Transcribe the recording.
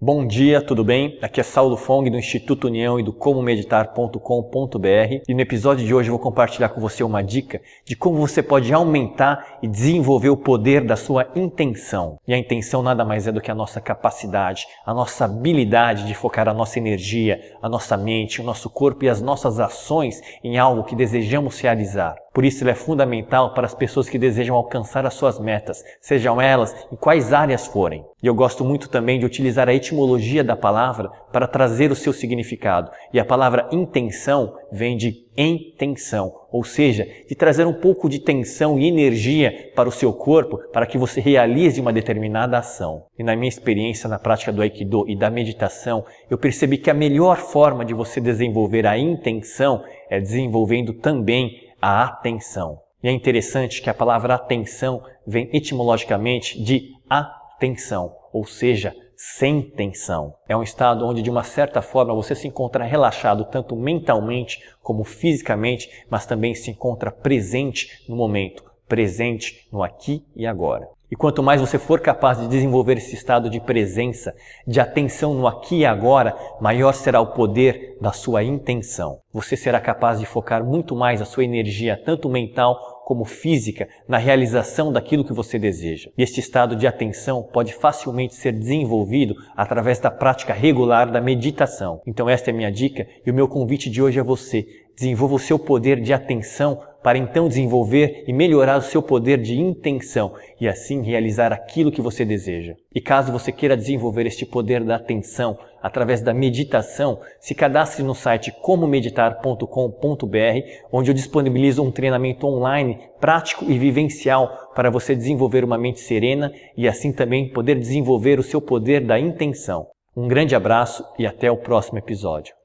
Bom dia, tudo bem? Aqui é Saulo Fong do Instituto União e do comomeditar.com.br e no episódio de hoje eu vou compartilhar com você uma dica de como você pode aumentar e desenvolver o poder da sua intenção. E a intenção nada mais é do que a nossa capacidade, a nossa habilidade de focar a nossa energia, a nossa mente, o nosso corpo e as nossas ações em algo que desejamos realizar. Por isso, ele é fundamental para as pessoas que desejam alcançar as suas metas, sejam elas em quais áreas forem. E eu gosto muito também de utilizar a etimologia da palavra para trazer o seu significado. E a palavra intenção vem de em tensão, ou seja, de trazer um pouco de tensão e energia para o seu corpo para que você realize uma determinada ação. E na minha experiência na prática do Aikido e da meditação, eu percebi que a melhor forma de você desenvolver a intenção é desenvolvendo também a atenção. E é interessante que a palavra atenção vem etimologicamente de atenção, ou seja, sem tensão. É um estado onde, de uma certa forma, você se encontra relaxado tanto mentalmente como fisicamente, mas também se encontra presente no momento, presente no aqui e agora. E quanto mais você for capaz de desenvolver esse estado de presença, de atenção no aqui e agora, maior será o poder da sua intenção. Você será capaz de focar muito mais a sua energia, tanto mental como física, na realização daquilo que você deseja. E este estado de atenção pode facilmente ser desenvolvido através da prática regular da meditação. Então, esta é minha dica e o meu convite de hoje a você. Desenvolva o seu poder de atenção para então desenvolver e melhorar o seu poder de intenção e assim realizar aquilo que você deseja. E caso você queira desenvolver este poder da atenção através da meditação, se cadastre no site comomeditar.com.br, onde eu disponibilizo um treinamento online prático e vivencial para você desenvolver uma mente serena e assim também poder desenvolver o seu poder da intenção. Um grande abraço e até o próximo episódio.